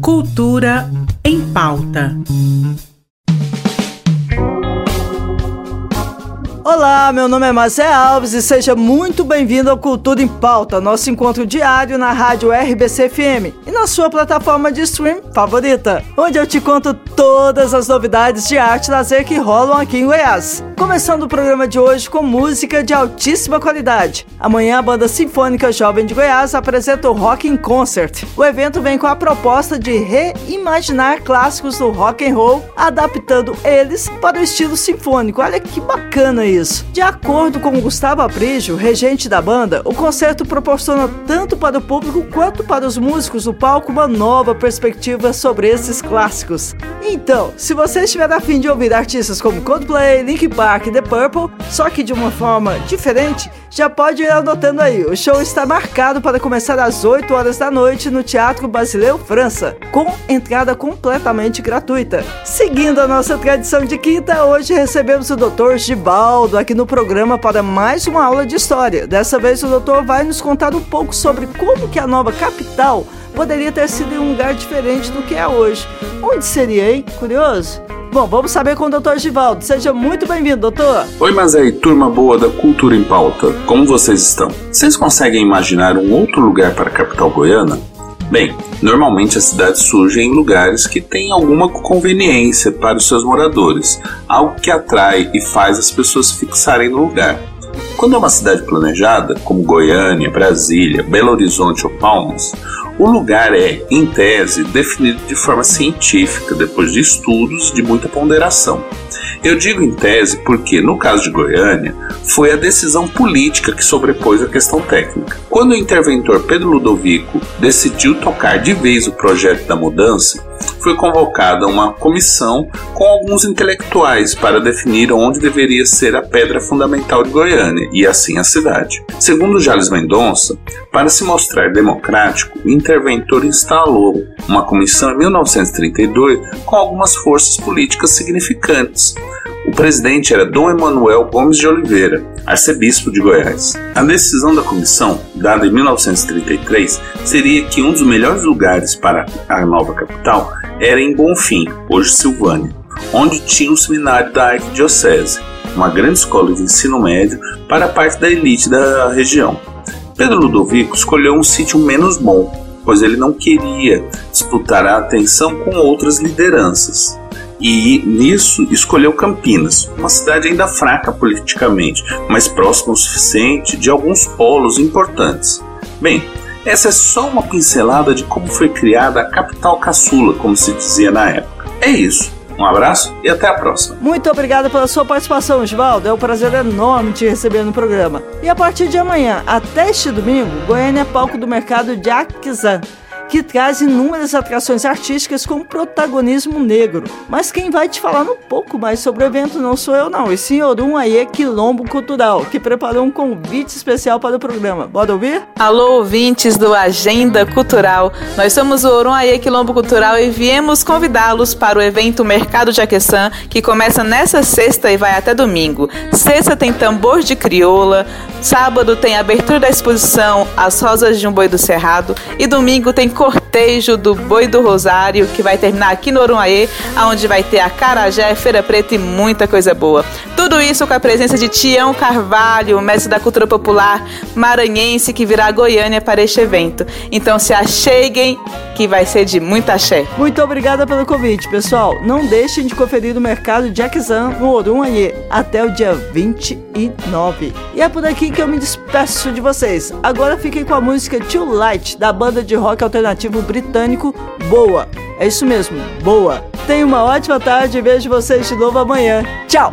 Cultura em pauta. Olá, meu nome é Marcel Alves e seja muito bem-vindo ao Cultura em Pauta, nosso encontro diário na rádio RBC FM e na sua plataforma de stream favorita, onde eu te conto todas as novidades de arte e lazer que rolam aqui em Goiás. Começando o programa de hoje com música de altíssima qualidade. Amanhã a banda Sinfônica Jovem de Goiás apresenta o Rock in Concert. O evento vem com a proposta de reimaginar clássicos do rock and roll, adaptando eles para o estilo sinfônico. Olha que bacana isso isso. De acordo com Gustavo Aprígio, regente da banda, o concerto proporciona tanto para o público quanto para os músicos do palco uma nova perspectiva sobre esses clássicos. Então, se você estiver afim de ouvir artistas como Coldplay, Linkin Park e The Purple, só que de uma forma diferente, já pode ir anotando aí. O show está marcado para começar às 8 horas da noite no Teatro Basileu França, com entrada completamente gratuita. Seguindo a nossa tradição de quinta, hoje recebemos o Dr. Givaldo aqui no programa para mais uma aula de história. Dessa vez o doutor vai nos contar um pouco sobre como que a nova capital poderia ter sido em um lugar diferente do que é hoje. Onde seria, hein? Curioso? Bom, vamos saber com o doutor Givaldo. Seja muito bem-vindo, doutor. Oi, mas aí, turma boa da Cultura em Pauta. Como vocês estão? Vocês conseguem imaginar um outro lugar para a capital goiana? Bem, normalmente as cidades surgem em lugares que têm alguma conveniência para os seus moradores, algo que atrai e faz as pessoas fixarem no lugar. Quando é uma cidade planejada, como Goiânia, Brasília, Belo Horizonte ou Palmas, o lugar é, em tese, definido de forma científica, depois de estudos de muita ponderação. Eu digo em tese porque, no caso de Goiânia, foi a decisão política que sobrepôs a questão técnica. Quando o interventor Pedro Ludovico decidiu tocar de vez o projeto da mudança, foi convocada uma comissão com alguns intelectuais para definir onde deveria ser a pedra fundamental de Goiânia e assim a cidade. Segundo Jales Mendonça, para se mostrar democrático, o interventor instalou uma comissão em 1932 com algumas forças políticas significantes, o presidente era Dom Emanuel Gomes de Oliveira, arcebispo de Goiás. A decisão da comissão, dada em 1933, seria que um dos melhores lugares para a nova capital era em Bonfim, hoje Silvânia, onde tinha o seminário da Arquidiocese, uma grande escola de ensino médio para parte da elite da região. Pedro Ludovico escolheu um sítio menos bom, pois ele não queria disputar a atenção com outras lideranças e nisso escolheu Campinas, uma cidade ainda fraca politicamente, mas próxima o suficiente de alguns polos importantes. Bem, essa é só uma pincelada de como foi criada a capital caçula, como se dizia na época. É isso. Um abraço e até a próxima. Muito obrigado pela sua participação, Osvaldo. É um prazer enorme te receber no programa. E a partir de amanhã, até este domingo, Goiânia é palco do mercado de Aquizan que traz inúmeras atrações artísticas com protagonismo negro. Mas quem vai te falar um pouco mais sobre o evento não sou eu não, e sim Orum Aie Quilombo Cultural, que preparou um convite especial para o programa. Bora ouvir? Alô, ouvintes do Agenda Cultural. Nós somos o Orum Aie Quilombo Cultural e viemos convidá-los para o evento Mercado de Aqueçã, que começa nessa sexta e vai até domingo. Sexta tem tambor de crioula, sábado tem abertura da exposição As Rosas de um Boi do Cerrado e domingo tem cortejo do Boi do Rosário, que vai terminar aqui no Orunhaê, onde vai ter a Carajé, Feira Preta e muita coisa boa. Tudo isso com a presença de Tião Carvalho, mestre da cultura popular maranhense, que virá a Goiânia para este evento. Então se acheguem, que vai ser de muita axé. Muito obrigada pelo convite, pessoal. Não deixem de conferir o mercado Aquizan no Orunhaê até o dia 29. E é por aqui que eu me despeço de vocês. Agora fiquem com a música Too Light, da banda de rock alternativo britânico Boa. É isso mesmo, Boa. Tenha uma ótima tarde e vejo vocês de novo amanhã. Tchau!